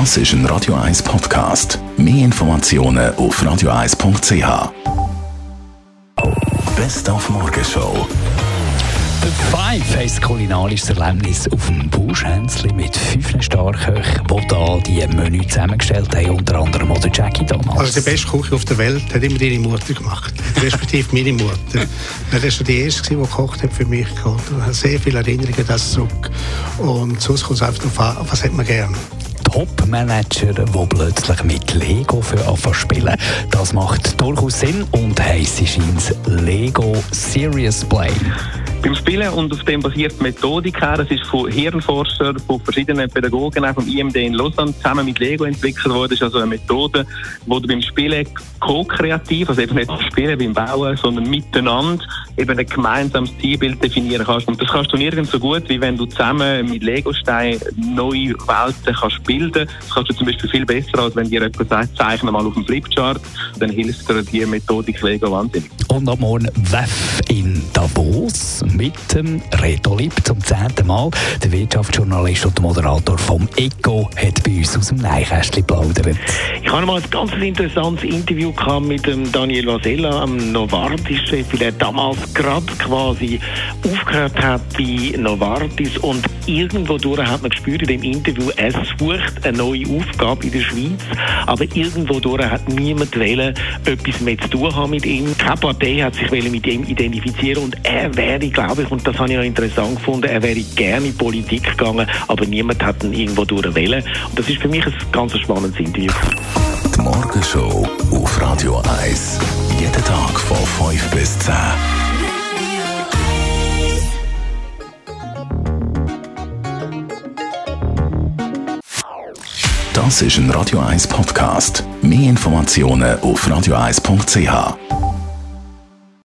Das ist ein Radio 1 Podcast. Mehr Informationen auf radio1.ch. Best auf Morgenshow. The Five heisst kulinarisches Erlebnis auf dem Bauschhänzli mit fünf Starköchen, die da die Menü zusammengestellt haben, unter anderem auch der Jackie Donalds. Also die beste Küche auf der Welt hat immer deine Mutter gemacht, respektive meine Mutter. Das war die erste, die gekocht hat für mich. Ich habe sehr viele Erinnerungen an das zurück. Und sonst kommt es einfach darauf an, was hat man gerne. Top-Manager, die plötzlich mit Lego für anfangen spielen. Das macht durchaus Sinn und heisst scheint Lego Serious Play. Beim Spielen und auf dem basiert die Methodik her. Das ist von Hirnforschern, von verschiedenen Pädagogen, auch vom IMD in Lausanne, zusammen mit Lego entwickelt worden. Das ist also eine Methode, wo du beim Spielen ko-kreativ, also eben nicht beim Spielen, beim Bauen, sondern miteinander eben ein gemeinsames Zielbild definieren kannst. Und das kannst du nirgends so gut, wie wenn du zusammen mit Lego-Steinen neue Welten kannst bilden. Das kannst du zum Beispiel viel besser, als wenn dir jemand sagt, zeichne mal auf dem Flipchart. Dann hilft dir die Methodik Lego wahnsinnig. Und am Morgen WEF in Davos mit dem Reto Lipp zum zehnten Mal. Der Wirtschaftsjournalist und Moderator vom ECO hat bei uns aus dem Neinkästchen plaudert. Ich habe mal ein ganz interessantes Interview mit dem Daniel Vasella, am Novartis-Chef, weil er damals gerade quasi aufgehört hat bei Novartis und irgendwo durch hat man gespürt in dem Interview, er sucht eine neue Aufgabe in der Schweiz, aber irgendwo durch hat niemand wollen, etwas mehr zu tun haben mit ihm. Keine Partei hat sich mit ihm identifizieren und er wäre, glaube ich, und das habe ich noch interessant gefunden, er wäre gerne in Politik gegangen, aber niemand hat ihn irgendwo durch wollen. Und das ist für mich ein ganz spannendes Interview. Die Morgenshow auf Radio 1. Jeden Tag von 5 bis 10. Das ist ein Radio 1 Podcast. Mehr Informationen auf radio1.ch.